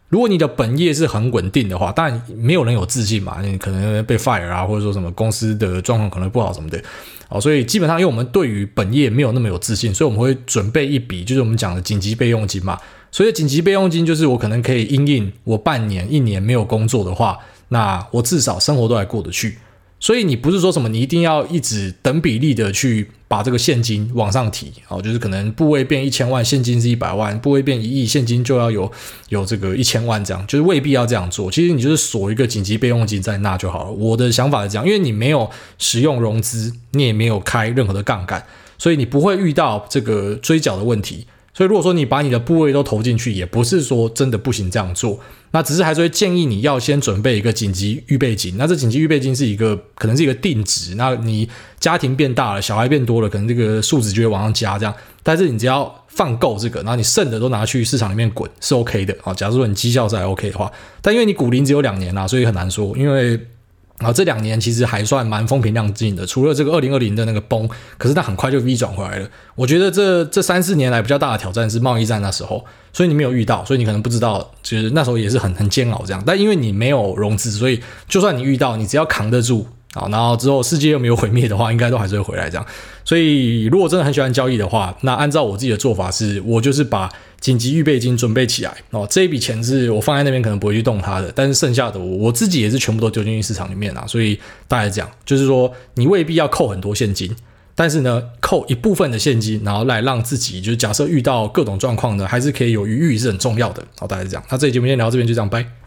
如果你的本业是很稳定的话，但没有人有自信嘛，你可能被 fire 啊，或者说什么公司的状况可能不好什么的。哦，所以基本上，因为我们对于本业没有那么有自信，所以我们会准备一笔，就是我们讲的紧急备用金嘛。所以紧急备用金就是我可能可以因应我半年、一年没有工作的话，那我至少生活都还过得去。所以你不是说什么你一定要一直等比例的去把这个现金往上提哦，就是可能部位变一千万，现金是一百万；部位变一亿，现金就要有有这个一千万这样，就是未必要这样做。其实你就是锁一个紧急备用金在那就好了。我的想法是这样，因为你没有使用融资，你也没有开任何的杠杆，所以你不会遇到这个追缴的问题。所以如果说你把你的部位都投进去，也不是说真的不行这样做。那只是还是会建议你要先准备一个紧急预备金。那这紧急预备金是一个可能是一个定值。那你家庭变大了，小孩变多了，可能这个数值就会往上加这样。但是你只要放够这个，然后你剩的都拿去市场里面滚是 OK 的啊。假如说你绩效是还 OK 的话，但因为你股龄只有两年啦，所以很难说。因为然后，这两年其实还算蛮风平浪静的，除了这个二零二零的那个崩，可是它很快就 V 转回来了。我觉得这这三四年来比较大的挑战是贸易战那时候，所以你没有遇到，所以你可能不知道，其实那时候也是很很煎熬这样。但因为你没有融资，所以就算你遇到，你只要扛得住。好，然后之后世界又没有毁灭的话，应该都还是会回来这样。所以如果真的很喜欢交易的话，那按照我自己的做法是，我就是把紧急预备金准备起来哦。这一笔钱是我放在那边，可能不会去动它的，但是剩下的我我自己也是全部都丢进去市场里面啊。所以大概这样，就是说你未必要扣很多现金，但是呢，扣一部分的现金，然后来让自己就是假设遇到各种状况呢，还是可以有余裕是很重要的。好，大概是这样。那这期节目先聊到这边，就这样，拜。